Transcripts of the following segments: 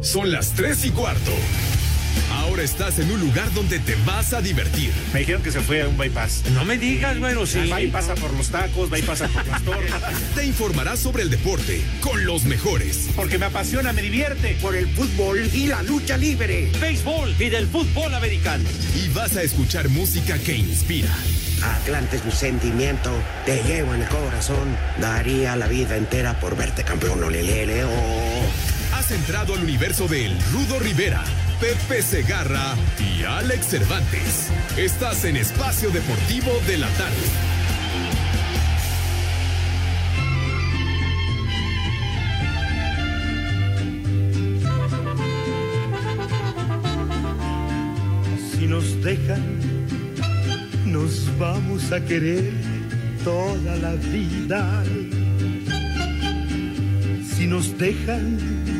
Son las 3 y cuarto. Ahora estás en un lugar donde te vas a divertir. Me dijeron que se fue a un bypass. No me digas, bueno, sí. Va y pasa por los tacos, pasa por las tortas. Te informarás sobre el deporte con los mejores. Porque me apasiona, me divierte. Por el fútbol y la lucha libre. Béisbol y del fútbol americano. Y vas a escuchar música que inspira. Atlante es mi sentimiento, te llevo en el corazón. Daría la vida entera por verte campeón, olelele, oh. Entrado al universo de El Rudo Rivera, Pepe Segarra y Alex Cervantes. Estás en Espacio Deportivo de la Tarde. Si nos dejan, nos vamos a querer toda la vida. Si nos dejan,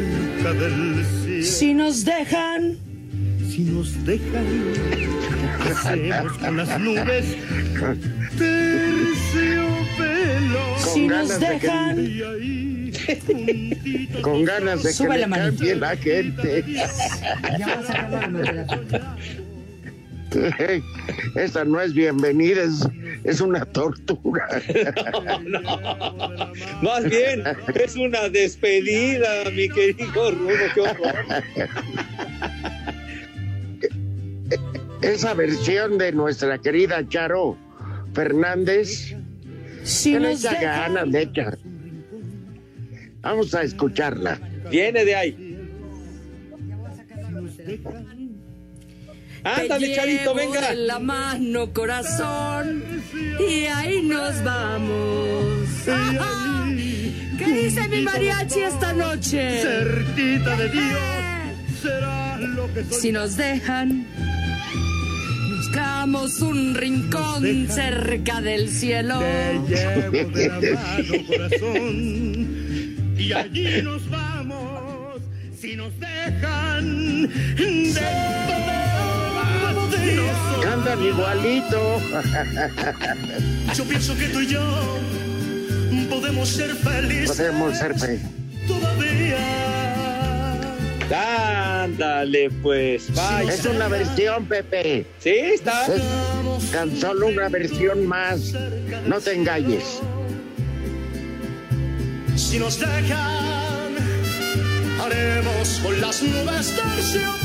cerca del cielo. Si nos dejan, Si nos dejan, hacemos con las nubes terciopelo. si nos dejan, juntito Con ganas de que Sube le la manito. cambie la gente. ya vas a acabar. Esa no es bienvenida, es, es una tortura. Más bien, es una despedida, mi querido Rudo, qué horror. Esa versión de nuestra querida Charo Fernández, Si le echa ganas, le echa. Vamos a escucharla. Viene de ahí. Ándale, te Charito, llevo venga. de la mano, corazón, y ahí nos vamos. Ajá. ¿Qué dice mi mariachi esta noche? cerquita de Dios será lo que soy. Si nos dejan, buscamos un rincón cerca del cielo. Te llevo de la mano, corazón, y allí nos vamos. Si nos dejan de. Cantan igualito. Yo pienso que tú y yo podemos ser felices Podemos ser fe. todavía. Ándale, pues, vaya. Es una versión, Pepe. Sí, está. Es tan solo una versión más. No te engañes. Si nos dejan, haremos con las nubes terciopelo.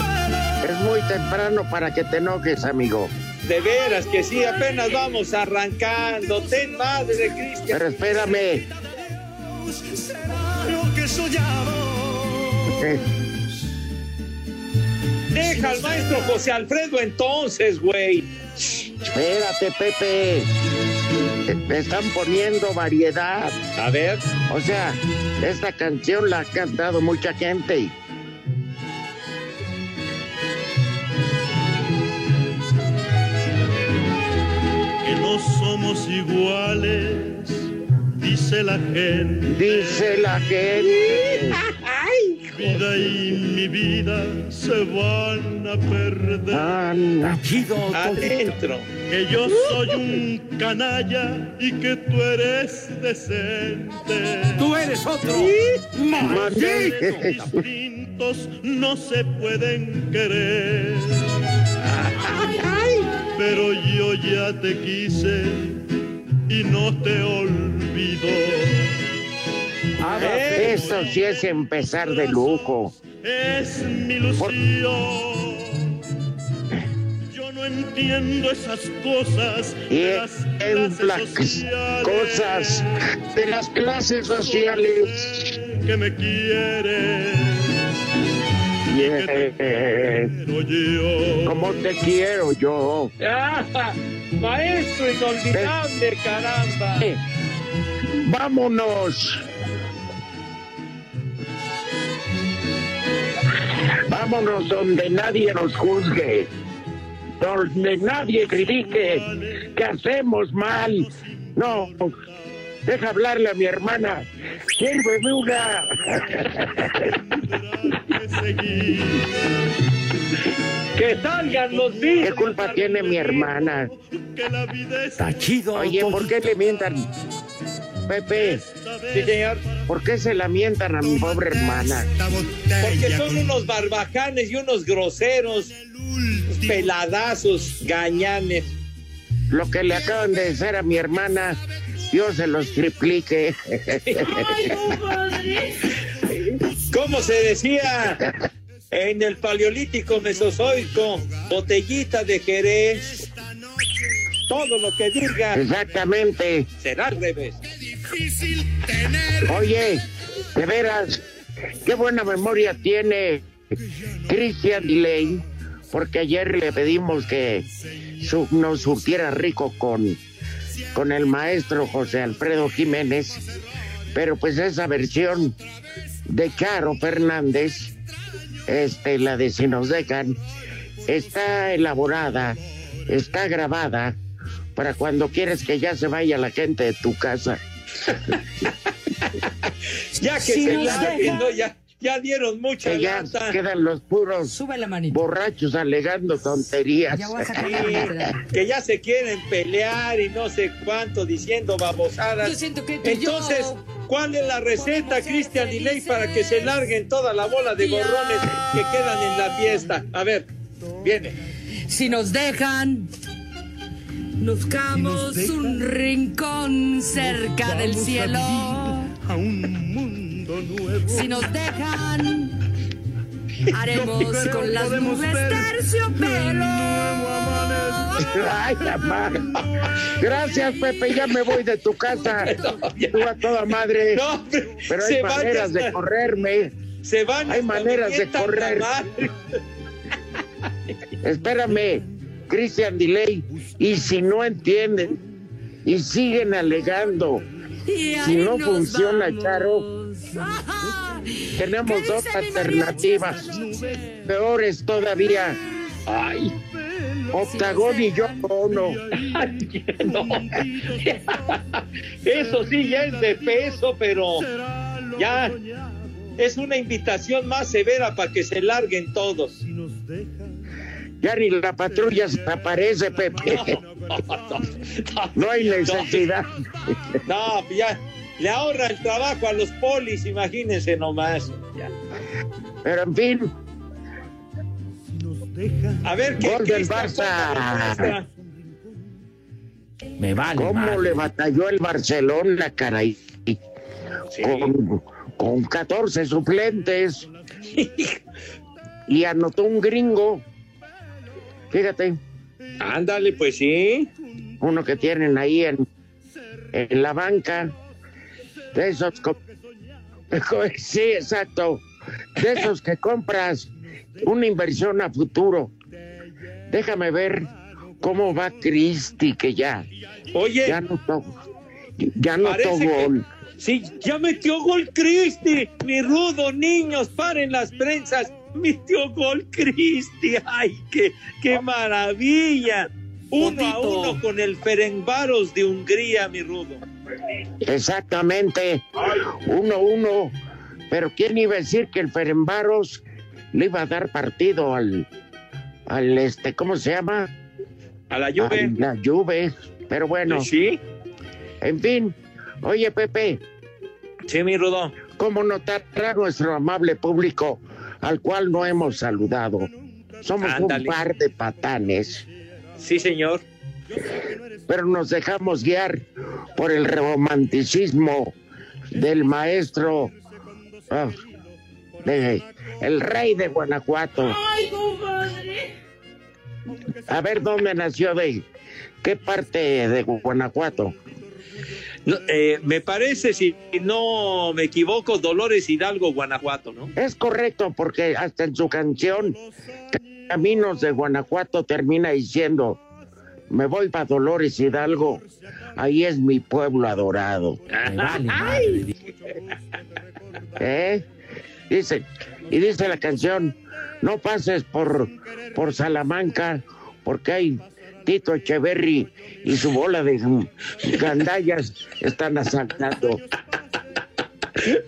Es muy temprano para que te enojes, amigo. De veras que sí, apenas vamos arrancando. Ten madre de Cristian. Pero espérame. Deja al maestro José Alfredo entonces, güey. Espérate, Pepe. Te están poniendo variedad. A ver. O sea, esta canción la ha cantado mucha gente. No somos iguales, dice la gente. Dice la gente. Vida y mi vida se van a perder. Anda. Adentro. Que yo soy un canalla y que tú eres decente. Tú eres otro. Distintos no se pueden querer. Pero yo ya te quise y no te olvido. Esto sí es empezar de lujo. Es mi ilusión. Yo no entiendo esas cosas Y de las en las clases cosas de las clases sociales. que me quieren. Como te quiero yo. Ah, maestro inolvidable, caramba. Vámonos. vámonos donde nadie nos juzgue, donde nadie critique que hacemos mal. No, deja hablarle a mi hermana. Sírveme una. Que salgan los ¿Qué bichos. culpa tiene mi hermana? Está chido. Oye, ¿por qué le mientan? Pepe, Sí, señor. ¿por qué se la mientan a mi pobre hermana? Porque son unos barbajanes y unos groseros, peladazos, gañanes. Lo que le acaban de decir a mi hermana, Dios se los triplique. ¿Cómo se decía en el paleolítico mesozoico? Botellita de Jerez. Todo lo que diga Exactamente. será al revés. Oye, de veras, qué buena memoria tiene Christian Delay, porque ayer le pedimos que su- nos surtiera rico con, con el maestro José Alfredo Jiménez, pero pues esa versión de Caro Fernández, este, la de Si nos dejan, está elaborada, está grabada para cuando quieres que ya se vaya la gente de tu casa. Ya que Si se larguen, ¿no? ya, ya dieron mucha Que ya lata. quedan los puros Sube la manita. borrachos alegando tonterías. Ya voy a sacar Sí, que ya se quieren pelear y no sé cuánto diciendo babosadas. Yo siento que tú yo- Entonces, ¿cuál es la receta, Cristian y Ley, para que se larguen toda la bola de gorrones que quedan en la fiesta? A ver, viene. Si nos dejan, buscamos un rincón cerca del cielo. A un mundo nuevo. Si nos dejan, haremos con las nubes terciopelo. Ay, mamá. Gracias, Pepe. Ya me voy de tu casa. Tú a toda madre. No, Pero hay maneras de correrme. Se van hay maneras de correr. Espérame, Christian Delay. Y si no entienden y siguen alegando, Y Si no funciona, vamos. Charo. Tenemos ¿Qué dos alternativas. Peores todavía. Ay, Octagón y yo no. No. Eso sí, ya es de peso, pero ya es una invitación más severa para que se larguen todos. Ya ni la patrulla se aparece, Pepe. No hay necesidad. No, ya le ahorra el trabajo a los polis, imagínense nomás. Ya. Pero en fin, A ver qué Gol del Barça. Me vale. ¿cómo madre. le batalló el Barcelona, caray? Con, con 14 suplentes. Y anotó un gringo. Fíjate, Ándale, pues sí. uno que tienen ahí en, en la banca. De esos. Sí, exacto. De esos que compras una inversión a futuro. Déjame ver cómo va Cristi, que ya, Oye, ya notó, ya que- gol. sí, ya metió gol Cristi. Mi rudo, niños, paren las prensas. Metió gol Cristi. Ay, qué, qué maravilla. Uno a uno con el Ferencváros de Hungría, mi rudo. Exactamente. Uno, uno. Pero ¿quién iba a decir que el Ferenbaros le iba a dar partido al, al este, ¿cómo se llama? A la A Juve. la Juve. Pero bueno, Sí, en fin. Oye, Pepe, sí, mi rudo. ¿cómo notará nuestro amable público al cual no hemos saludado? Somos Ándale. un par de patanes, Sí, señor. pero nos dejamos guiar por el romanticismo del maestro, ah, de- el rey de Guanajuato. A ver dónde nació de qué parte de Guanajuato. No, eh, me parece, si no me equivoco, Dolores Hidalgo, Guanajuato, ¿no? Es correcto porque hasta en su canción Caminos de Guanajuato termina diciendo me voy para Dolores Hidalgo, ahí es mi pueblo adorado. Vale. madre. ¿Eh? Dice, y dice la canción, no pases por, por Salamanca, porque hay Tito Echeverry y su bola de gandallas están asaltando.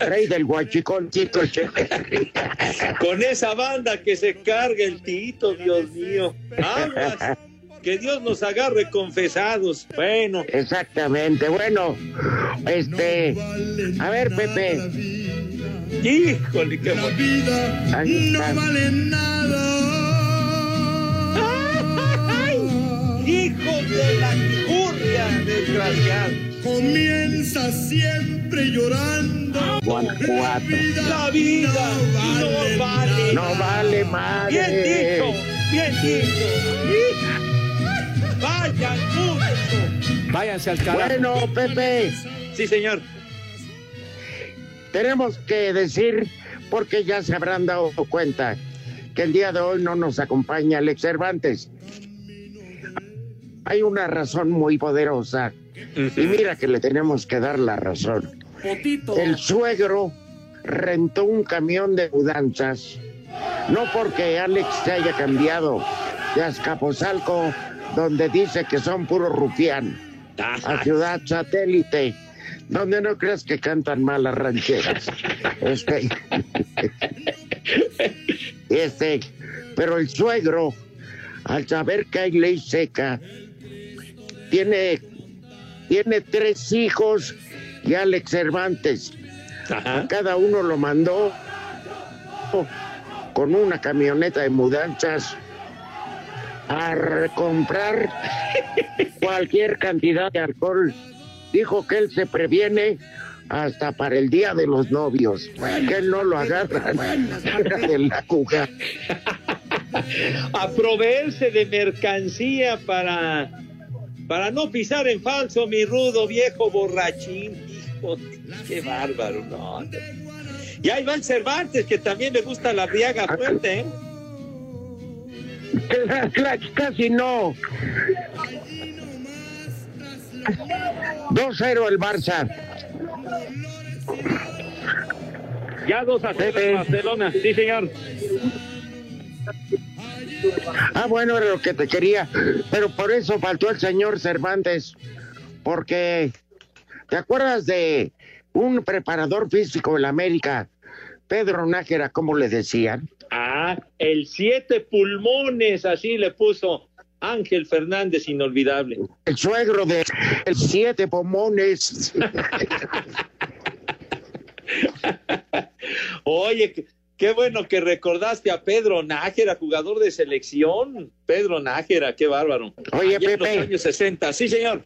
Rey del Huachicón, Tito Echeverry. Con esa banda que se carga el Tito, Dios mío. Aguas. Que Dios nos agarre confesados. Bueno. Exactamente. Bueno, este. A ver, Pepe. Híjole, qué La vida no vale nada. Hijo de la curria, desgraciado. Comienza siempre llorando. Guanajuato. La vida no vale. No vale madre. Bien dicho, bien dicho. Vayan mucho. Váyanse al carajo. Bueno, Pepe, Sí, señor. tenemos que decir, porque ya se habrán dado cuenta, que el día de hoy no nos acompaña Alex Cervantes. Hay una razón muy poderosa. Y mira que le tenemos que dar la razón. El suegro rentó un camión de mudanzas, no porque Alex se haya cambiado de Azcapotzalco, donde dice que son puro rufián, a Ciudad Satélite, donde no crees que cantan mal las rancheras. Este, este, pero el suegro, al saber que hay ley seca, tiene, tiene tres hijos y Alex Cervantes. Ajá. Cada uno lo mandó con una camioneta de mudanzas a comprar cualquier cantidad de alcohol. Dijo que él se previene hasta para el día de los novios, que él no lo agarra de la jugada. A proveerse de mercancía para, para no pisar en falso, mi rudo viejo borrachín. Hijo, qué bárbaro, no. Y ahí va el Cervantes, que también le gusta la briaga fuerte, ¿eh? Casi no. 2-0 el Barça. Ya dos a cero en Barcelona, sí, señor. Ah, bueno, era lo que te quería. Pero por eso faltó el señor Cervantes. Porque, ¿te acuerdas de un preparador físico en la América, Pedro Nájera, como le decían? Ah, el siete pulmones, así le puso Ángel Fernández, inolvidable. El suegro de el siete pomones. Oye, qué, bueno que recordaste a Pedro Nájera, jugador de selección. Pedro Nájera, qué bárbaro. Oye, Allá en los Pepe. años 60, sí, señor.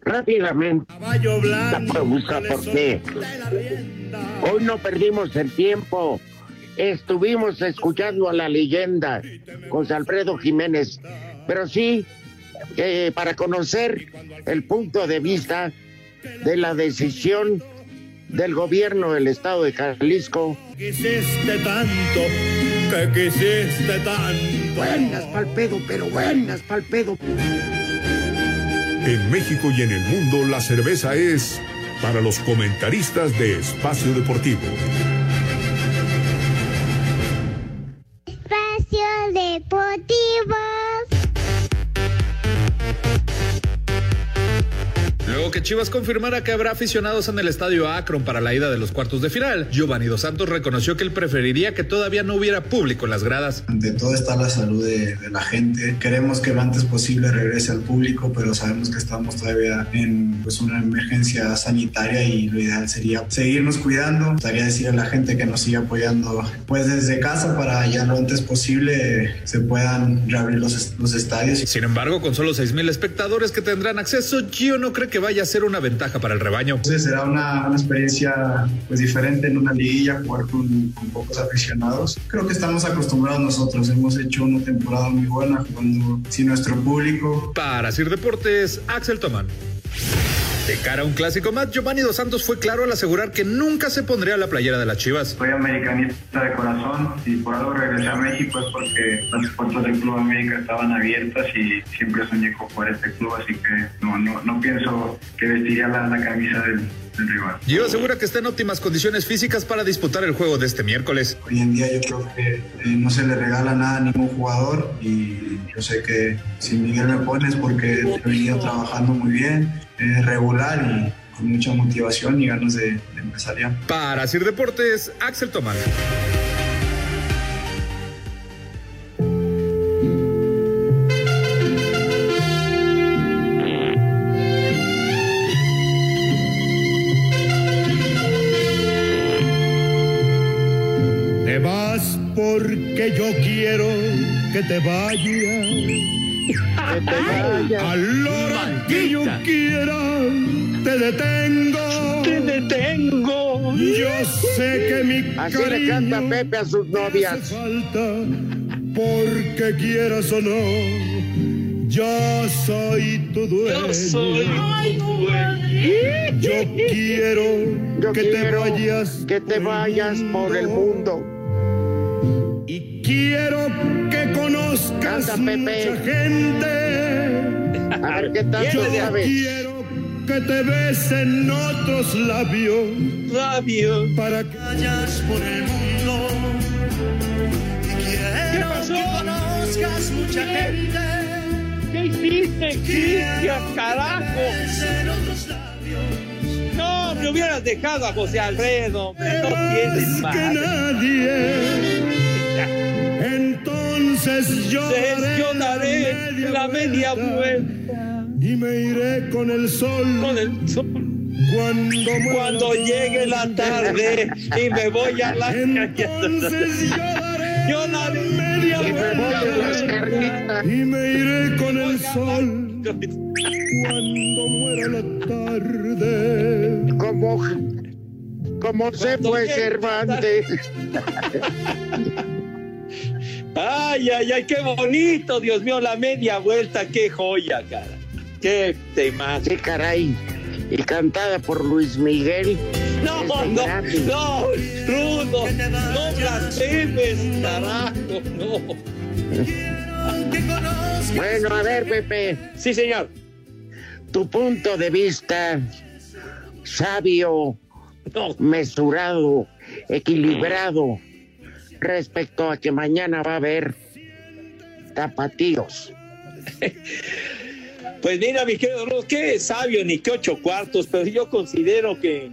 Rápidamente, Caballo blanco. La le ¿por qué? hoy no perdimos el tiempo. Estuvimos escuchando a la leyenda, José Alfredo Jiménez. Pero sí, eh, para conocer el punto de vista de la decisión del gobierno del estado de Jalisco. Quisiste tanto, que quisiste tanto. Buenas pa'l pedo, pero buenas pa'l pedo. En México y en el mundo la cerveza es para los comentaristas de Espacio Deportivo. Que Chivas confirmara que habrá aficionados en el estadio Akron para la ida de los cuartos de final, Giovanni Dos Santos reconoció que él preferiría que todavía no hubiera público en las gradas. Ante todo está la salud de, de la gente. Queremos que lo antes posible regrese al público, pero sabemos que estamos todavía en pues, una emergencia sanitaria y lo ideal sería seguirnos cuidando. Me gustaría decir a la gente que nos siga apoyando pues desde casa para ya lo antes posible se puedan reabrir los, los estadios. Sin embargo, con solo 6 mil espectadores que tendrán acceso, Gio no cree que vaya a ser una ventaja para el rebaño. Entonces será una, una experiencia pues diferente en una liguilla, jugar con, con pocos aficionados. Creo que estamos acostumbrados nosotros, hemos hecho una temporada muy buena jugando sin nuestro público. Para Sir Deportes, Axel Tomán. De cara a un clásico más, Giovanni Dos Santos fue claro al asegurar que nunca se pondría la playera de las Chivas. Soy americanista de corazón y por algo regresé a México es porque las puertas del Club América estaban abiertas y siempre soñé con jugar este club, así que no, no, no pienso que vestiría la, la camisa del, del rival. Gio asegura que está en óptimas condiciones físicas para disputar el juego de este miércoles. Hoy en día yo creo que eh, no se le regala nada a ningún jugador y yo sé que si Miguel me pone es porque he venido trabajando muy bien, eh, regular y con mucha motivación y ganas de, de empezar ya. Para Sir Deportes, Axel Tomás. Que te vayas. Que te vayas. A la hora que yo quiera, te detengo. Te detengo. Yo sé que mi Así le canta Pepe a sus hace novias. falta, porque quieras o no, yo soy tu dueño. Yo soy tu dueño. Yo quiero Yo que te quiero vayas, que te vayas por el mundo. Y quiero que conozcas Canta, Pepe. mucha gente. A ver qué tanto sabes. Quiero que te besen otros labios Rabio. para que vayas por el mundo. Y quiero que conozcas mucha gente. ¿Qué hiciste, Cristian, carajo? Labios. No, me hubieras dejado a José Alfredo. hombre, No tienes Más que nadie. Entonces Entonces yo daré la media vuelta y me iré con el sol con el sol. cuando llegue la tarde y me voy a la Entonces yo daré Yo daré media vuelta. y me iré con el sol cuando muera la tarde. Como, como se fue Cervantes. Ay, ay, ay, qué bonito, Dios mío, la media vuelta, qué joya, cara. Qué tema. Sí, caray. Y cantada por Luis Miguel. No, no, gratis. no, Rudo, no blasfemes, carajo, no. Bueno, a ver, Pepe, Sí, señor. tu punto de vista sabio, No, mesurado, equilibrado respecto a que mañana va a haber tapatíos. Pues mira, mi querido qué sabio ni qué ocho cuartos, pero yo considero que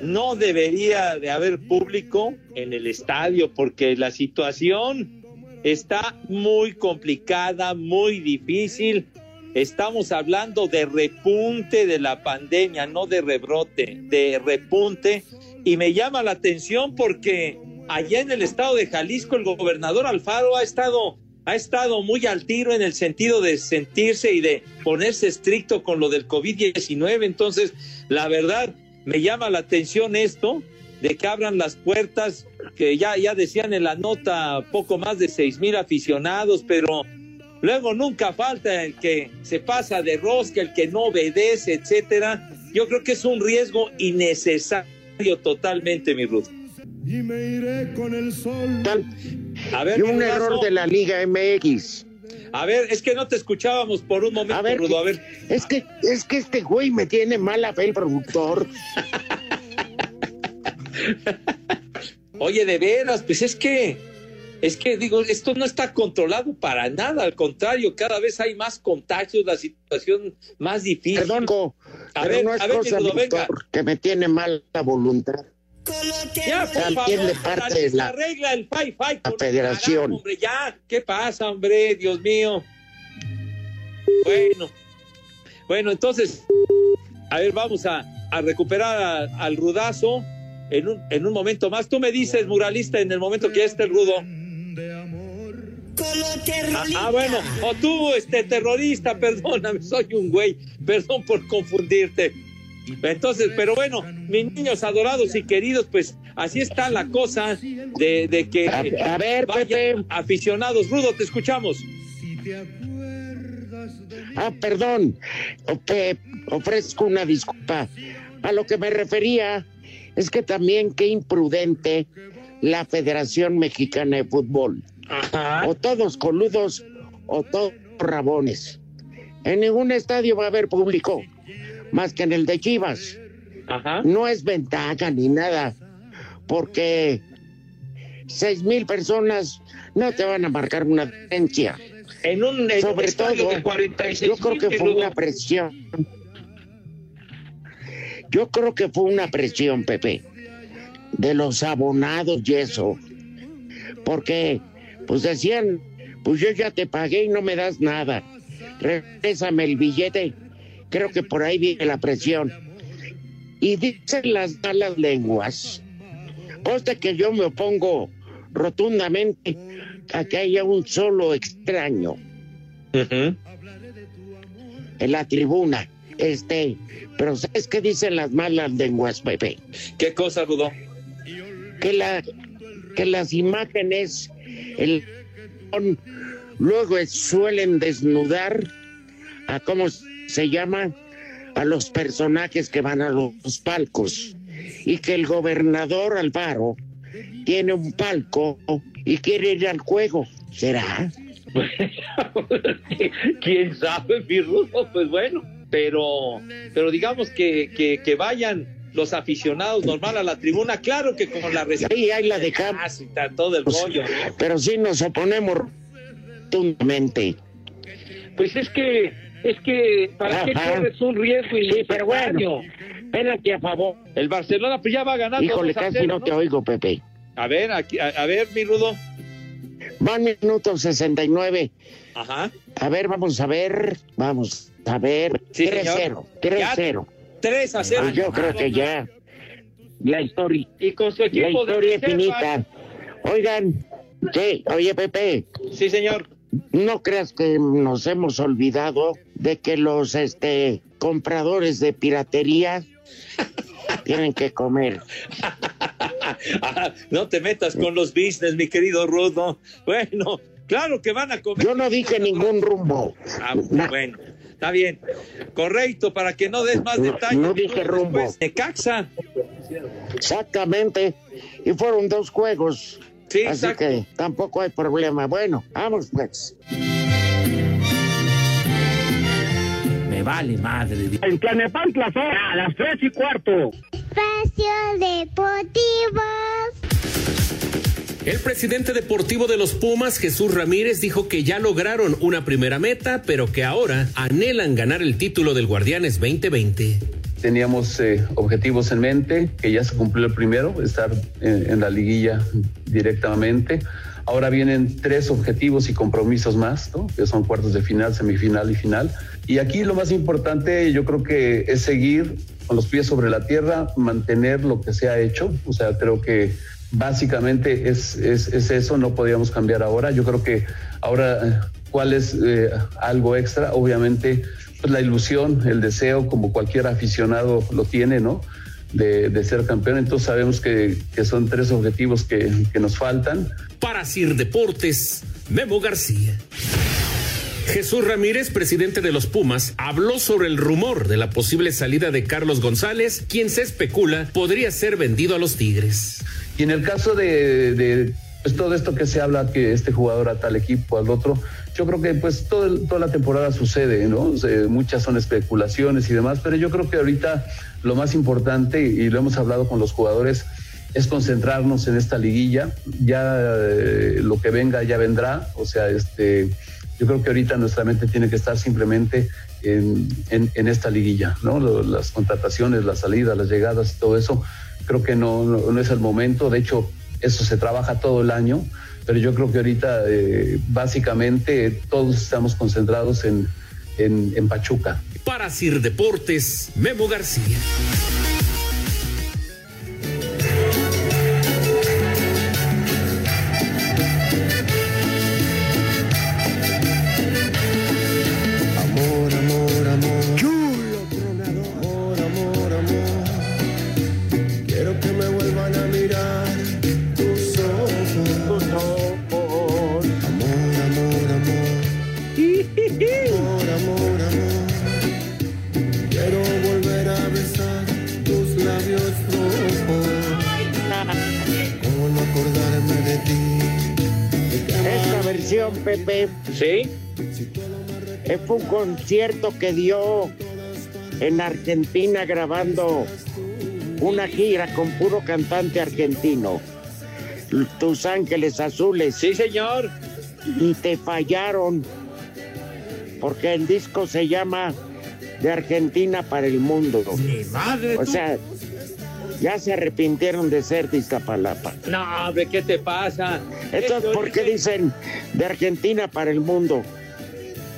no debería de haber público en el estadio porque la situación está muy complicada, muy difícil. Estamos hablando de repunte de la pandemia, no de rebrote, de repunte. Y me llama la atención porque allá en el estado de Jalisco el gobernador Alfaro ha estado ha estado muy al tiro en el sentido de sentirse y de ponerse estricto con lo del COVID-19. Entonces, la verdad, me llama la atención esto de que abran las puertas, que ya, ya decían en la nota poco más de seis mil aficionados, pero luego nunca falta el que se pasa de rosca, el que no obedece, etcétera. Yo creo que es un riesgo innecesario totalmente, mi Ruth. Y me iré con el sol. Tal- A ver, Y un error de la Liga MX. A ver, es que no te escuchábamos por un momento, A ver, Rudo. A ver, Es que, es que este güey me tiene mala fe el productor. Oye, de veras, pues es que, es que digo, esto no está controlado para nada, al contrario, cada vez hay más contagios, la situación más difícil. Perdón, A pero ver, no es a ver, cosa, Rudo, venga. Que me tiene mala voluntad. Ya, por También favor, de parte la- arregla el fi fi la federación. hombre, ya, ¿qué pasa, hombre? Dios mío. Bueno, bueno, entonces, a ver, vamos a, a recuperar a- al rudazo en un, en un momento más. Tú me dices, muralista, en el momento que ya esté el rudo. Ah, ah, bueno, o tú, este terrorista, perdóname, soy un güey, perdón por confundirte. Entonces, pero bueno, mis niños adorados y queridos, pues así está la cosa de, de que A, a ver, vayan Pepe, aficionados. Rudo, te escuchamos. Si te acuerdas de mí. Ah, perdón, Ope- ofrezco una disculpa. A lo que me refería es que también qué imprudente la Federación Mexicana de Fútbol. O todos coludos o todos rabones. En ningún estadio va a haber público, más que en el de Chivas. No es ventaja ni nada, porque seis mil personas no te van a marcar una diferencia. En un, en Sobre todo, de 46 yo creo que fue una presión. Yo creo que fue una presión, Pepe, de los abonados y eso. Porque, pues decían, pues yo ya te pagué y no me das nada. Regrésame el billete. Creo que por ahí viene la presión. Y dicen las malas lenguas. Conste que yo me opongo rotundamente a que haya un solo extraño en la tribuna. Este, pero ¿sabes qué dicen las malas lenguas, Pepe? ¿Qué cosa, Rudo? Que, la, que las imágenes el, luego suelen desnudar a cómo se llama a los personajes que van a los palcos y que el gobernador Alvaro tiene un palco y quiere ir al juego. ¿Será? ¿Quién sabe, mi Rudo? Pues bueno, pero, pero digamos que, que, que vayan los aficionados normal a la tribuna, claro que con la Sí, ahí la dejamos. y todo el rollo, ¿no? Pero sí nos oponemos rotundamente. Pues es que, es que, ¿para qué Ajá. corres un riesgo Sí, pero bueno, espérate a favor. El Barcelona pues ya va ganando. Híjole, 2 a casi 0, no te oigo, Pepe. A ver, aquí, a, a ver, mi Rudo. Van minutos 69. Ajá. A ver, vamos a ver. Vamos a ver. Sí, 3-0. señor. 3-0. 3 a 0. Pues yo creo que ya. La historia. Y con su La equipo de historia es reserva. finita. Oigan, sí, oye, Pepe. Sí, señor. No creas que nos hemos olvidado de que los este compradores de piratería tienen que comer. Ah, no te metas con los business, mi querido Rudo. Bueno, claro que van a comer. Yo no dije ningún rumbo. Ah, bueno, está bien. Correcto, para que no des más No, detalles. no dije rumbo. Necaxa. Exactamente. Y fueron dos juegos. Sí, Así exacto. que tampoco hay problema. Bueno, vamos pues. Me vale madre. En Tlanepantla son a las tres y cuarto. Espacio Deportivo. El presidente deportivo de los Pumas, Jesús Ramírez, dijo que ya lograron una primera meta, pero que ahora anhelan ganar el título del Guardianes 2020. Teníamos eh, objetivos en mente, que ya se cumplió el primero, estar en, en la liguilla directamente. Ahora vienen tres objetivos y compromisos más, ¿no? que son cuartos de final, semifinal y final. Y aquí lo más importante yo creo que es seguir con los pies sobre la tierra, mantener lo que se ha hecho. O sea, creo que básicamente es, es, es eso, no podíamos cambiar ahora. Yo creo que ahora, eh, ¿cuál es eh, algo extra? Obviamente, pues la ilusión, el deseo, como cualquier aficionado lo tiene, ¿no? De, de ser campeón. Entonces sabemos que, que son tres objetivos que, que nos faltan. Para Sir Deportes, Memo García. Jesús Ramírez, presidente de los Pumas, habló sobre el rumor de la posible salida de Carlos González, quien se especula podría ser vendido a los Tigres. Y en el caso de, de, pues, todo esto que se habla, que este jugador a tal equipo, al otro, yo creo que pues todo toda la temporada sucede, ¿no? Muchas son especulaciones y demás, pero yo creo que ahorita lo más importante, y lo hemos hablado con los jugadores, es concentrarnos en esta liguilla. Ya eh, lo que venga ya vendrá. O sea, este, yo creo que ahorita nuestra mente tiene que estar simplemente en, en- esta liguilla, ¿no? Las contrataciones, las salidas, las llegadas y todo eso. Creo que no, no, no es el momento. De hecho, eso se trabaja todo el año. Pero yo creo que ahorita eh, básicamente todos estamos concentrados en, en, en Pachuca. Para Sir Deportes, Memo García. Fue un concierto que dio en Argentina grabando una gira con puro cantante argentino. Tus Ángeles Azules. Sí, señor. Y te fallaron. Porque el disco se llama De Argentina para el Mundo. madre O sea, ya se arrepintieron de ser de Iztapalapa. No, hombre, ¿qué te pasa? Entonces, Ese ¿por qué origen- dicen De Argentina para el Mundo?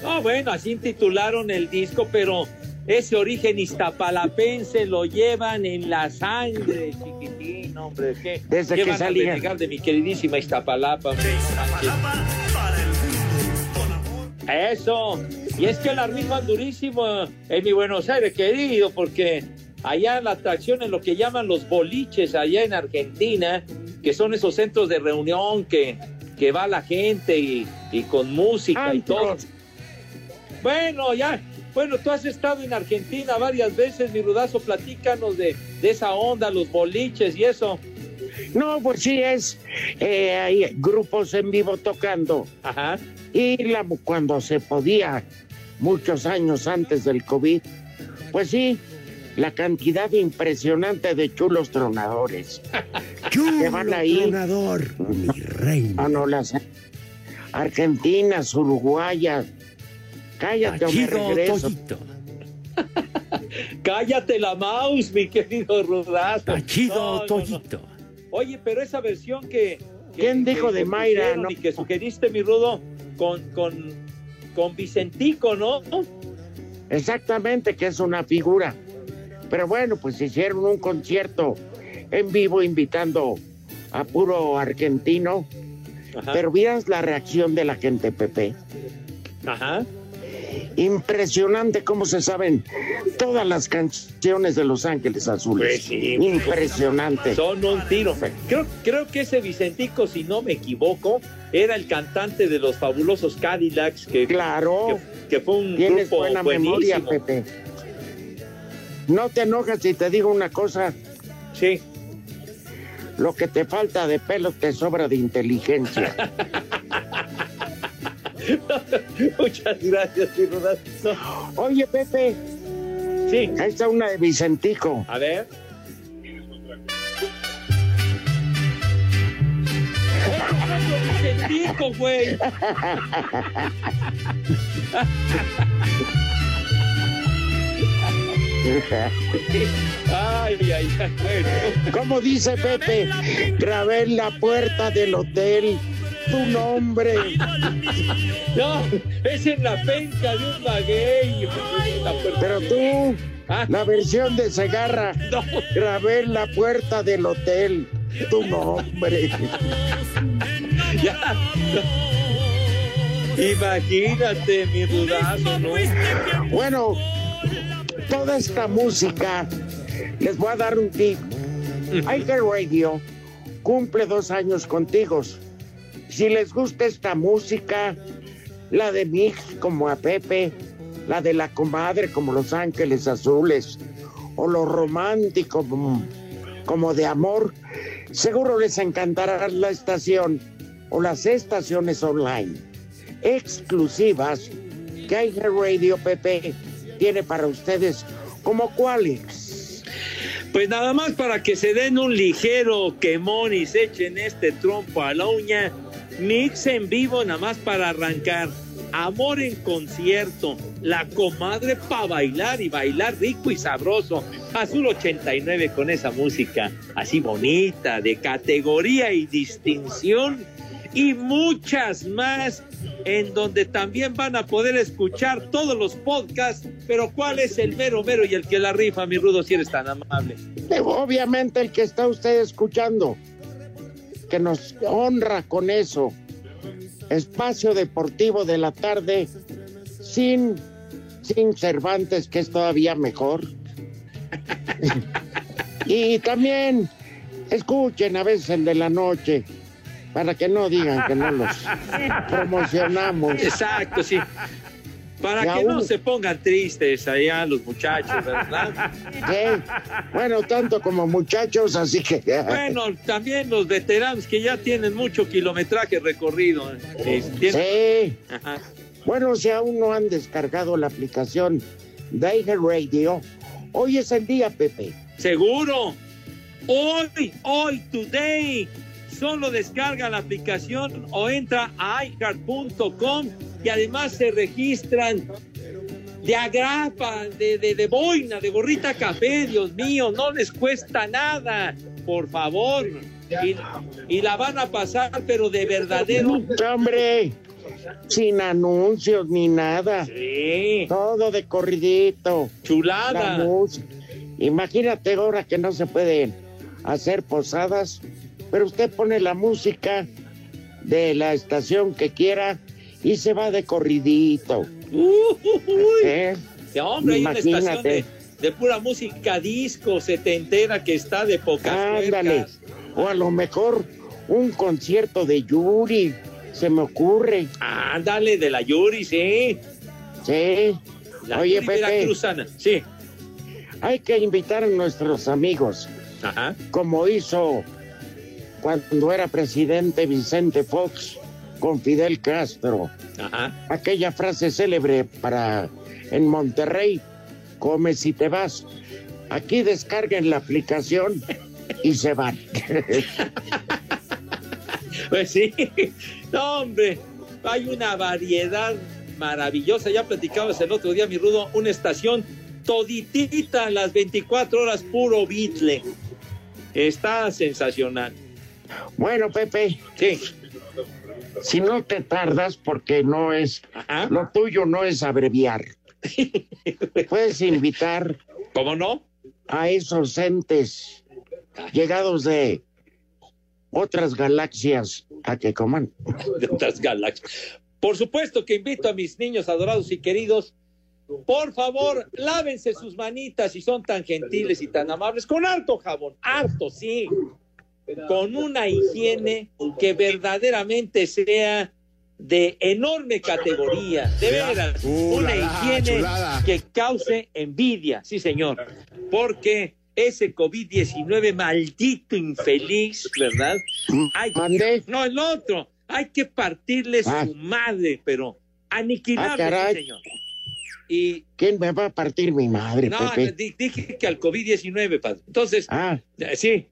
No, bueno, así titularon el disco, pero ese origen iztapalapense lo llevan en la sangre, chiquitín, hombre. ¿qué, Desde qué que salía. de mi queridísima Iztapalapa? hombre? Eso. Y es que la rifan durísimo en mi Buenos Aires, querido, porque allá la atracción en lo que llaman los boliches, allá en Argentina, que son esos centros de reunión que, que va la gente y, y con música y todo. Bueno, ya. Bueno, tú has estado en Argentina varias veces, mi rudazo, platícanos de, de esa onda, los boliches y eso. No, pues sí es. eh, hay grupos en vivo tocando. Ajá. Y la, cuando se podía, muchos años antes del COVID, pues sí, la cantidad impresionante de chulos tronadores. que van ahí. tronador, mi reina. Ah, no, las argentinas, uruguayas. Cállate o me Chido regreso. Cállate la mouse, mi querido rudazo. Chido No, no, no. Toyito. Oye, pero esa versión que. que- ¿Quién que- dijo de Mayra? Y que sugeriste, mi rudo, con, con, con Vicentico, ¿no? Exactamente, que es una figura. Pero bueno, pues hicieron un concierto en vivo invitando a puro argentino. Ajá. Pero miras la reacción de la gente, Pepe. Ajá. Impresionante cómo se saben todas las canciones de Los Ángeles Azules. Pues sí. Impresionante. Son un tiro. Creo, creo que ese Vicentico, si no me equivoco, era el cantante de los fabulosos Cadillacs, que, Claro, que, que fue un tienes grupo buena buenísimo. memoria, Pepe. No te enojas si te digo una cosa. Sí. Lo que te falta de pelo te sobra de inteligencia. Muchas gracias, mi. Oye, Pepe. Sí. Ahí está una de Vicentico. A ver. Vicentico, güey. Ay, ay, ay, bueno. ¿Cómo dice Pepe? Grabé en la puerta del hotel tu nombre. No, es en la penca de un maguey. Pero tú, Ah. la versión de Segarra, No. grabé en la puerta del hotel tu nombre. Ya. Imagínate, mi dudazo, ¿no? Bueno, toda esta música, les voy a dar un tip. Iger Radio cumple dos años contigo. Si les gusta esta música, la de Mix como a Pepe, la de la comadre como Los Ángeles Azules, o lo romántico como, de amor, seguro les encantará la estación o las estaciones online exclusivas que Iger Radio Pepe tiene para ustedes, como cuáles. Pues nada más para que se den un ligero quemón y se echen este trompo a la uña. Mix en vivo nada más para arrancar. Amor en concierto. La comadre para bailar y bailar rico y sabroso. Azul 89 con esa música así bonita, de categoría y distinción. Y muchas más en donde también van a poder escuchar todos los podcasts. Pero ¿cuál es el mero mero y el que la rifa, mi rudo, si eres tan amable? Obviamente el que está usted escuchando, que nos honra con eso. Espacio Deportivo de la tarde sin, sin Cervantes, que es todavía mejor. y también escuchen a veces el de la noche, para que no digan que no los promocionamos. Exacto, sí. Para que no se pongan tristes allá los muchachos, ¿verdad? Sí. Bueno, tanto como muchachos, así que. Bueno, también los veteranos que ya tienen mucho kilometraje recorrido. ¿eh? Sí, tienen- Sí. Ajá. Bueno, si aún no han descargado la aplicación Dairy Radio, hoy es el día, Pepe. Seguro. Hoy, hoy, today. Solo descarga la aplicación o entra a iCard.com y además se registran de agrapa, de, de, de boina, de gorrita café, Dios mío, no les cuesta nada, por favor. Y, y la van a pasar, pero de verdadero. Hombre, sin anuncios ni nada. Sí. Todo de corridito. Chulada. Imagínate ahora que no se pueden hacer posadas, pero usted pone la música de la estación que quiera y se va de corridito. ¿Eh? Sí, hombre, hay una estación de, de pura música disco setentera que está de pocas Ándale. O a lo mejor un concierto de Yuri, se me ocurre. Ándale, de la Yuri, sí. Sí. La Oye, Yuri Pepe. sí. Hay que invitar a nuestros amigos, Ajá. como hizo cuando era presidente Vicente Fox con Fidel Castro. Ajá. Aquella frase célebre para en Monterrey, come si te vas. Aquí descarguen la aplicación y se van. Pues sí. No, hombre, hay una variedad maravillosa. Ya platicabas el otro día, mi Rudo, una estación toditita las 24 horas puro bitle. Está sensacional. Bueno, Pepe, Sí. Si no te tardas, porque no es, Ajá. lo tuyo no es abreviar. Puedes invitar ¿Cómo no? a esos entes llegados de otras galaxias a que coman. de otras galaxias. Por supuesto que invito a mis niños adorados y queridos, por favor, lávense sus manitas si son tan gentiles y tan amables, con harto jabón, harto, sí, con una higiene que verdaderamente sea de enorme categoría, de veras, una higiene que cause envidia, sí señor, porque ese COVID-19 maldito infeliz, ¿verdad? Hay no, el otro. Hay que partirle Ah. su madre, pero Ah, aniquilarlo, caray. sí, señor. Y ¿Quién me va a partir mi madre, no, Pepe? dije que al COVID-19, padre. Entonces, Ah, sí.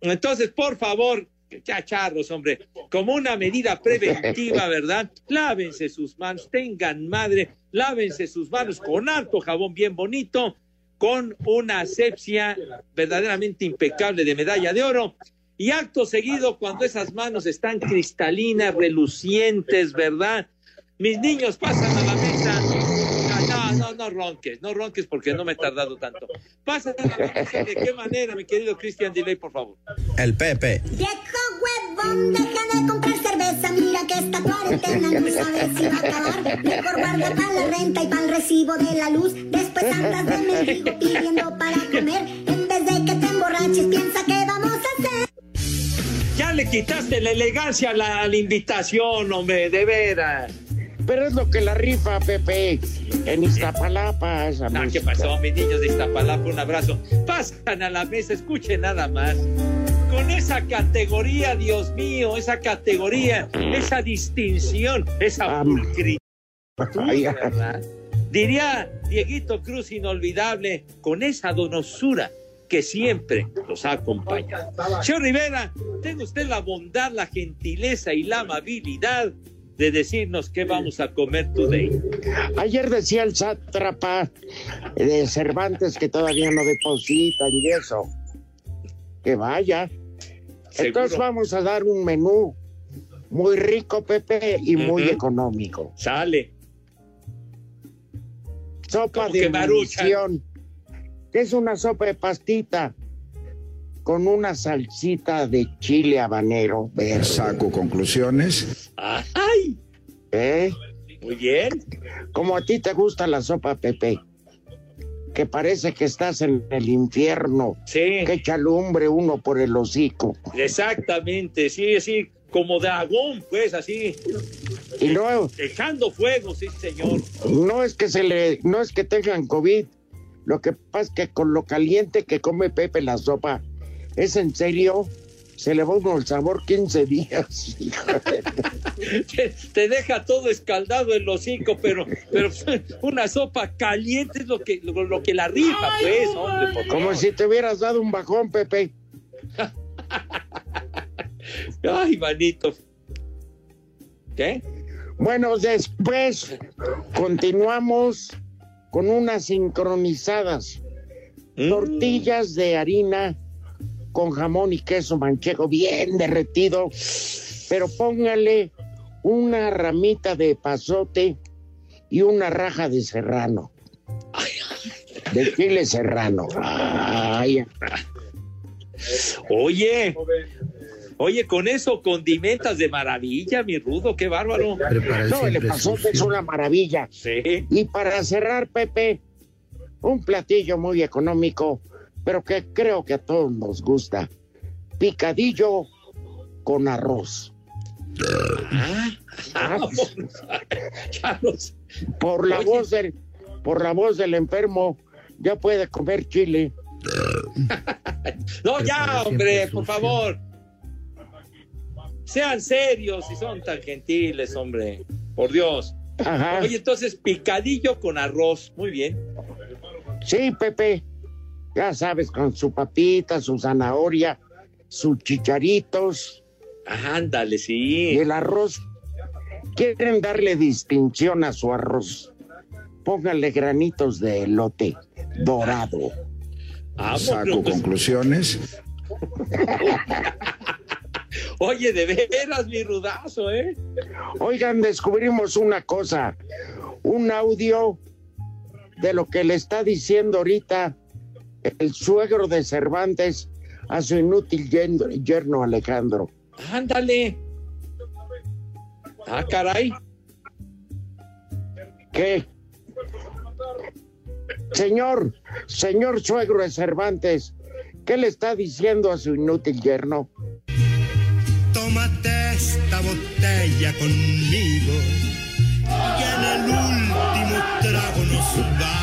Entonces, por favor, ya charros, hombre, como una medida preventiva, ¿verdad? Lávense sus manos, tengan madre, lávense sus manos con harto jabón bien bonito, con una asepsia verdaderamente impecable de medalla de oro. Y acto seguido, cuando esas manos están cristalinas, relucientes, ¿verdad? Mis niños pasan a la No, ronques, no ronques porque no me he tardado tanto. Pasan a la mesa. ¿De qué manera, mi querido Cristian Delay, por favor? El Pepe. Viejo huevón, deja de comprar cerveza. Mira que esta cuarentena no sabes si va a acabar. Mejor guarda para la renta y para el recibo de la luz. Después andas de mendigo pidiendo para comer. En vez de que te emborraches, piensa que vamos a hacer. Ya le quitaste la elegancia a la, a la invitación, hombre, de veras. Pero es lo que la rifa, Pepe. En Iztapalapa, esa No, ¿qué música. pasó, mis niños de Iztapalapa? Un abrazo. Pasan a la mesa, escuchen nada más. Con esa categoría, Dios mío, esa categoría, esa distinción, esa Ah, pulcritud. Diría Dieguito Cruz inolvidable, con esa donosura que siempre los ha acompañado. Señor Rivera, tenga usted la bondad, la gentileza y la amabilidad de decirnos qué vamos a comer today. Ayer decía el sátrapa de Cervantes que todavía no depositan y eso. Que vaya. Entonces vamos a dar un menú muy rico, Pepe, y muy económico. Sale. Sopa ¿Cómo de que maruchan? que es una sopa de pastita con una salsita de chile habanero verde. Saco conclusiones. ¡Ay! ¿Eh? Muy bien. Como a ti te gusta la sopa, Pepe, que parece que estás en el infierno, Sí, que echa lumbre uno por el hocico. exactamente. Sí, sí, como dragón, pues así. Y no, Echando fuego, sí, señor. no es que se le, no es que tengan COVID. Lo que pasa es que con lo caliente que come Pepe la sopa, es en serio, se le va uno el sabor 15 días. Te, te deja todo escaldado el hocico, pero, pero una sopa caliente es lo que, lo, lo que la rifa, pues, hombre. por Como si te hubieras dado un bajón, Pepe. Ay, manito. ¿Qué? Bueno, después continuamos con unas sincronizadas tortillas de harina con jamón y queso manchego bien derretido, pero póngale una ramita de pasote y una raja de serrano. De chile serrano. Ay, Oye, oye, con eso condimentas de maravilla, mi rudo, qué bárbaro. no, el pasote es una maravilla. Sí. Y para cerrar, Pepe, un platillo muy económico, pero que creo que a todos nos gusta. Picadillo con arroz. Ah, Por la voz del, por la voz del enfermo, ya puede comer chile. No, ya, hombre, por favor. Sean serios y son tan gentiles, hombre. Por Dios. Ajá. Oye, entonces, picadillo con arroz. Muy bien. Sí, Pepe. Ya sabes, con su papita, su zanahoria, sus chicharitos. Ándale, sí. Y el arroz. Quieren darle distinción a su arroz. Pónganle granitos de elote dorado. Saco conclusiones. Oye, de veras, mi rudazo, ¿eh? Oigan, descubrimos una cosa, un audio de lo que le está diciendo ahorita el suegro de Cervantes a su inútil yerno, Alejandro. Ándale. Ah, caray. ¿Qué? Señor, señor suegro de Cervantes, ¿qué le está diciendo a su inútil yerno? Tómate esta botella conmigo y en el último trago nos vamos.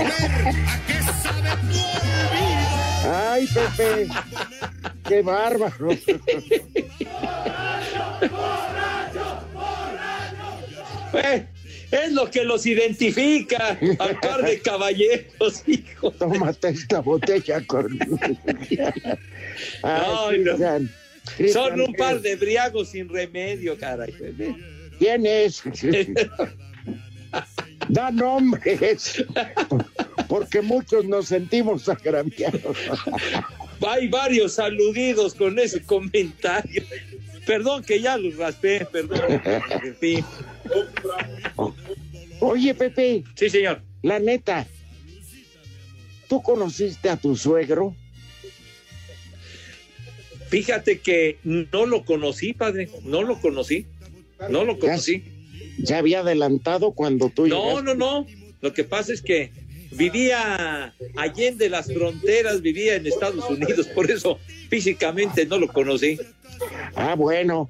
Quiero ver a qué sabe tu olvido. ¡Ay, Pepe! ¡Qué bárbaro! Eh, es lo que los identifica al par de caballeros, hijo. Tómate esta botella con... Ay, no. Cristian, Son Cristian, un par de briagos sin remedio, caray. ¿Quién es? Da nombres, porque muchos nos sentimos agraviados. Hay varios aludidos con ese comentario. Perdón que ya los raspé, perdón. Oye, Pepe. Sí, señor. La neta, ¿tú conociste a tu suegro? Fíjate que no lo conocí, padre. No lo conocí. No lo conocí. ¿Se había adelantado cuando tú No, llegaste? no, no. Lo que pasa es que vivía allende las fronteras, vivía en Estados Unidos, por eso físicamente no lo conocí. Ah, bueno.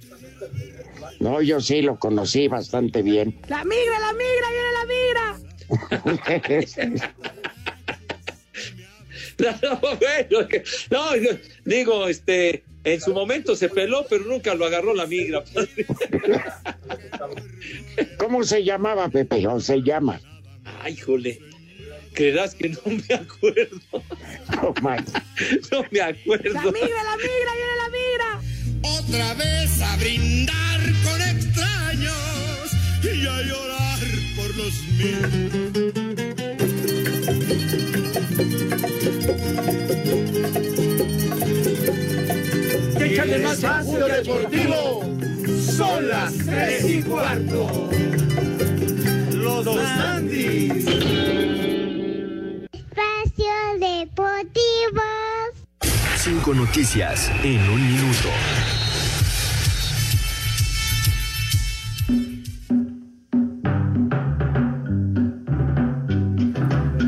No, yo sí lo conocí bastante bien. La migra, la migra, viene la migra. No, no, bueno, no, digo, este, en su momento se peló, pero nunca lo agarró la migra. padre. ¿Cómo se llamaba, Pepe? ¿O se llama? Ay, jole. Creerás que no me acuerdo. Oh, my. No me acuerdo. La migra, la migra, viene la migra. Otra vez a brindar con extraños y a llorar por los míos. Échale más espacio deportivo. Son las tres y cuarto. Los Andis. Espacio Deportivo. Cinco noticias en un minuto.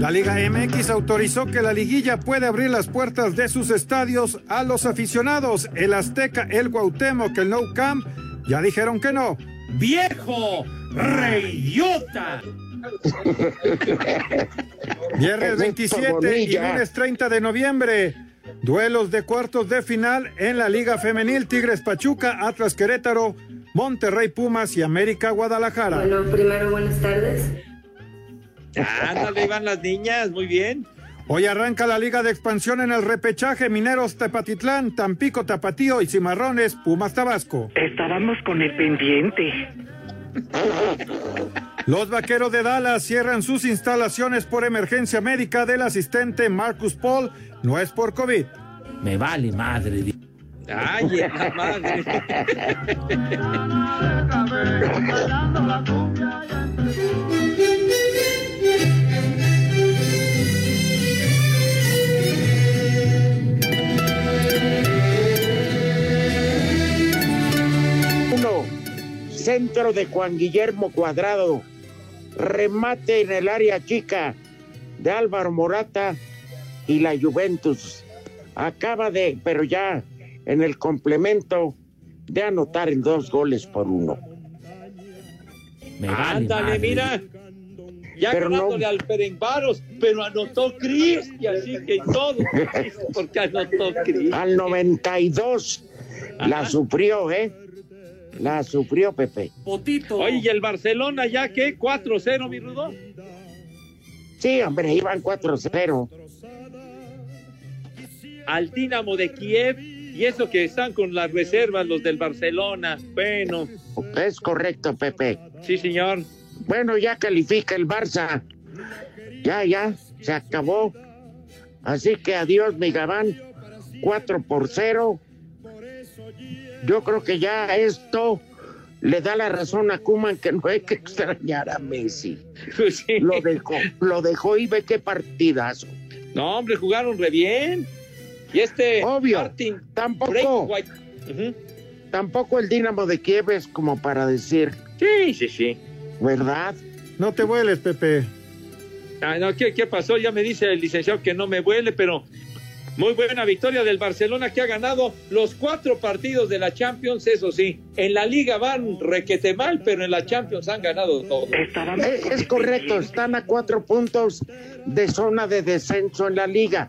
La Liga MX autorizó que la liguilla puede abrir las puertas de sus estadios a los aficionados. El Azteca, el Cuauhtémoc, el Nou Camp Ya dijeron que no. ¡Viejo! ¡Reyota! Viernes 27 y lunes 30 de noviembre. Duelos de cuartos de final en la Liga Femenil Tigres Pachuca, Atlas Querétaro, Monterrey Pumas y América Guadalajara. Bueno, primero buenas tardes. Ándale, van las niñas, muy bien. Hoy arranca la Liga de Expansión en el repechaje Mineros Tepatitlán, Tampico Tapatío y Cimarrones Pumas Tabasco. Estábamos con el pendiente. Los vaqueros de Dallas cierran sus instalaciones por emergencia médica del asistente Marcus Paul. No es por COVID. Me vale madre. Ay, la madre. Centro de Juan Guillermo Cuadrado, remate en el área chica de Álvaro Morata y la Juventus. Acaba de, pero ya en el complemento, de anotar en dos goles por uno. Ándale, mira. Ya Pero no- ganándole al Perenvaros, pero anotó Cristi, así que todo. Porque anotó Cristi. Al 92 la sufrió, ¿eh? La sufrió Pepe. Potito. Oye, ¿y el Barcelona ya qué? ¿4-0, mi Rudo? Sí, hombre, iban 4-0. Al Dinamo de Kiev. Y eso que están con las reservas los del Barcelona. Bueno, Es correcto, Pepe. sí, señor. Bueno, ya califica el Barça. Ya, ya, se acabó. Así que adiós, mi Gabán. 4 por 0. Yo creo que ya esto le da la razón a Kuman que no hay que extrañar a Messi. Lo dejó, lo dejó y ve qué partidazo. No, hombre, jugaron re bien. Y este Obvio, Martin tampoco, tampoco el Dinamo de Kiev es como para decir, Sí, sí, sí. ¿verdad? No te vueles, Pepe. Ah, no, ¿qué, ¿qué pasó? Ya me dice el licenciado que no me vuele, pero muy buena victoria del Barcelona que ha ganado los cuatro partidos de la Champions, eso sí. En la liga van requete mal, pero en la Champions han ganado todo. Es, es correcto, están a cuatro puntos de zona de descenso en la liga,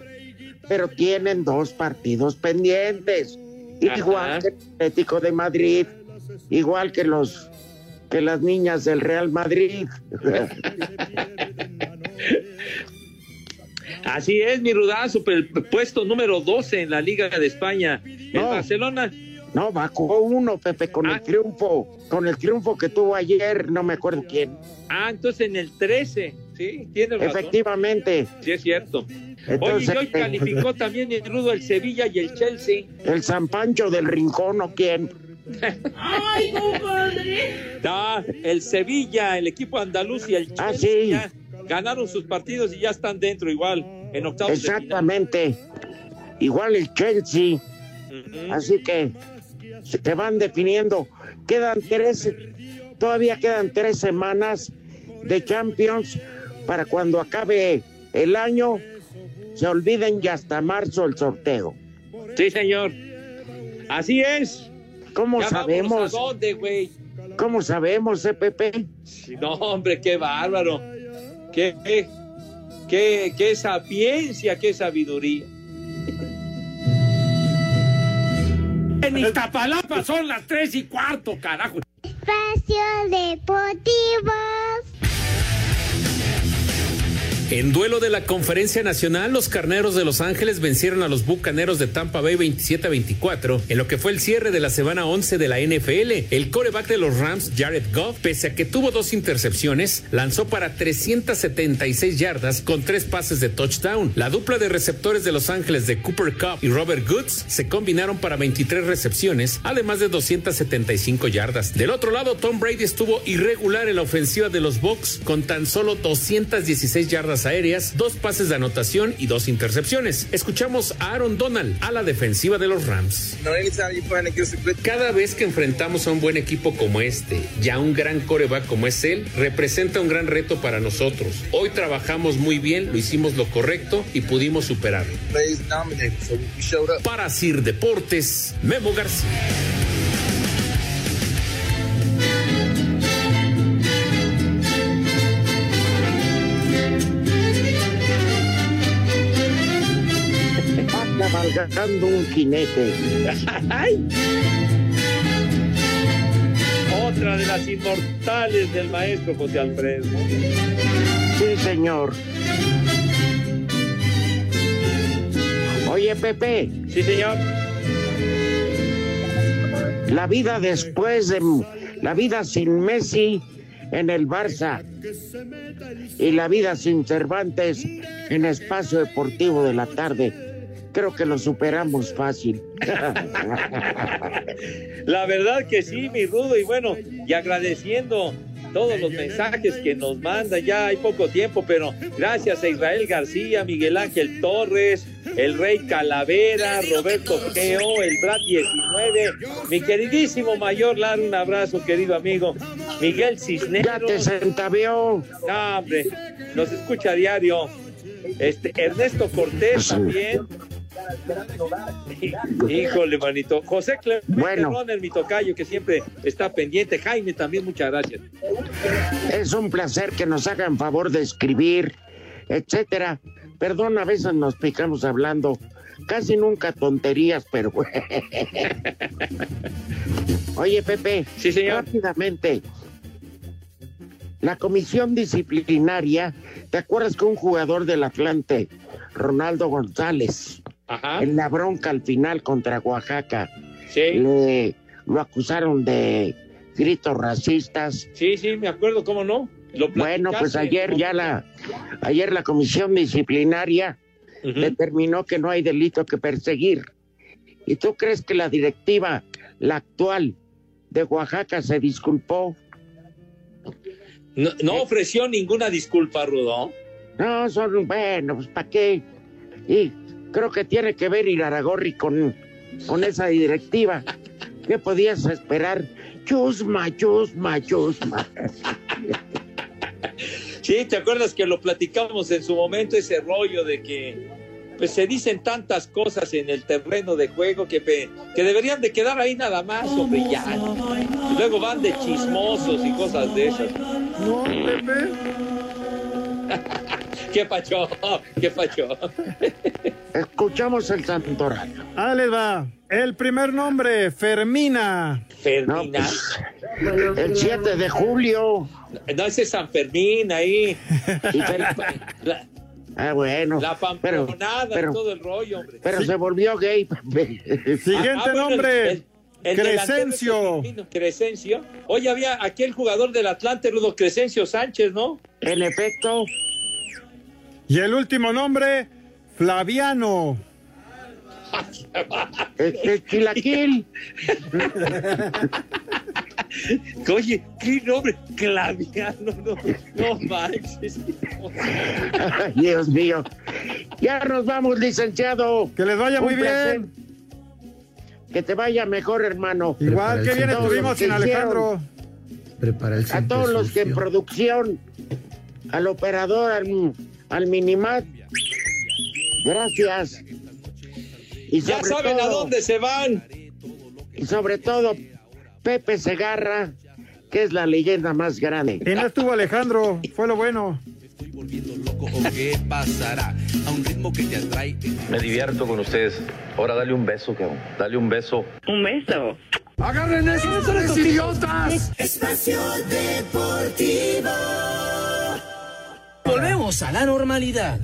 pero tienen dos partidos pendientes, igual Ajá. que el Atlético de Madrid, igual que los que las niñas del Real Madrid. Así es, mi rudazo, pero el puesto número 12 en la Liga de España. El No. Barcelona. No, bajó uno, Pepe, con el triunfo, con el triunfo que tuvo ayer, no me acuerdo quién. Ah, entonces en el 13. Sí, tienes razón. Efectivamente, Sí, es cierto. Entonces- Oye, y hoy calificó también el Rudo el Sevilla y el Chelsea. el San Pancho del Rincón o quién. ¡Ay, compadre! Ah, el Sevilla, el equipo andaluz y el Chelsea Ah, sí. Ganaron sus partidos y ya están dentro igual, en octavos de final. Exactamente. Igual el Chelsea. Así que se van definiendo. Quedan tres, todavía quedan tres semanas de Champions para cuando acabe el año. Se olviden ya hasta marzo el sorteo. Sí, señor. Así es. ¿Cómo Ya sabemos? ¿A dónde? ¿Cómo sabemos, eh, Pepe? No, hombre, qué bárbaro. Qué, qué, qué, qué sapiencia, qué sabiduría. En Iztapalapa son las tres y cuarto, carajo. Espacio Deportivo. En duelo de la Conferencia Nacional, los Carneros de Los Ángeles vencieron a los Bucaneros de Tampa Bay 27 a 24 en lo que fue el cierre de la semana 11 de la NFL. El coreback de los Rams, Jared Goff, pese a que tuvo dos intercepciones, lanzó para 376 yardas con tres pases de touchdown. La dupla de receptores de Los Ángeles de Cooper Cup y Robert Goods se combinaron para 23 recepciones, además de 275 yardas. Del otro lado, Tom Brady estuvo irregular en la ofensiva de los Bucks con tan solo 216 yardas aéreas, dos pases de anotación y dos intercepciones. Escuchamos a Aaron Donald a la defensiva de los Rams. Cada vez que enfrentamos a un buen equipo como este y a un gran coreback como es él, representa un gran reto para nosotros. Hoy trabajamos muy bien, lo hicimos lo correcto y pudimos superarlo. Para Sir Deportes, Memo García. Cabalgando un jinete. Otra de las inmortales del maestro José Alfredo. Sí, señor. Oye, Pepe. Sí, señor. La vida después de la vida sin Messi en el Barça y la vida sin Cervantes en Espacio Deportivo de la tarde. Creo que lo superamos fácil. La verdad que sí, mi Rudo, y bueno, y agradeciendo todos los mensajes que nos manda, ya hay poco tiempo, pero gracias a Israel García, Miguel Ángel Torres, el Rey Calavera, Roberto Geo, el Brad 19, mi queridísimo Mayor Lar, un abrazo, querido amigo, Miguel Cisneros. Ya te centavió. No, hombre, nos escucha a diario. Este, Ernesto Cortés también. Híjole, manito. José Clemente Bueno. mi tocayo, que siempre está pendiente. Jaime también, muchas gracias. Es un placer que nos hagan favor de escribir, etcétera. Perdón, a veces nos picamos hablando, casi nunca tonterías, pero Oye, Pepe, sí, señor. rápidamente. La comisión disciplinaria, ¿te acuerdas que un jugador del Atlante, Ronaldo González, en la bronca al final contra Oaxaca, le lo acusaron de gritos racistas? Sí, sí, me acuerdo, ¿cómo no? Lo Bueno, pues ayer ya la, ayer la comisión disciplinaria determinó que no hay delito que perseguir. ¿Y tú crees que la directiva, la actual de Oaxaca, se disculpó? No, no ofreció ninguna disculpa, Rudo. No, son, bueno, pues ¿para qué? Y creo que tiene que ver Iraragorri con, con esa directiva. ¿Qué podías esperar? Chusma, chusma, chusma. Sí, ¿te acuerdas que lo platicamos en su momento, ese rollo de que pues se dicen tantas cosas en el terreno de juego que, que deberían de quedar ahí nada más, hombre, ya. Y luego van de chismosos y cosas de esas. No, Pepe. ¿Qué pacho? ¿Qué pacho? Escuchamos el santoral. Ahí les va. El primer nombre, Fermina. Fermina. El 7 de julio. No, ese es San Fermín ahí. La, Ah, bueno. la pero, pamplonada pero- y todo el rollo, hombre. pero se volvió gay. Siguiente Ah, bueno, nombre, el- el Crescencio. Crescencio. Oye, había aquel jugador del Atlante, Rudo Crescencio Sánchez, ¿no? En efecto. Y el último nombre, Flaviano. El, el chilaquil. Oye, qué nombre, Claviano, no, no manches. Dios mío. Ya nos vamos, licenciado. Que les vaya Un muy placer. bien. Que te vaya mejor, hermano. Igual que bien estuvimos sin Alejandro. Prepara el A todos los que en producción, al operador, al, al Minimat. Gracias. Y Ya saben a dónde se van. Y sobre todo, Pepe Segarra, que es la leyenda más grande. Y no estuvo Alejandro, fue lo bueno. ¿Qué pasará? A un ritmo que te atrae. Me divierto con ustedes. Ahora dale un beso, cabrón. Dale un beso. Un beso. ¡Agarren esos tres idiotas! Espacio Deportivo. Volvemos a la normalidad.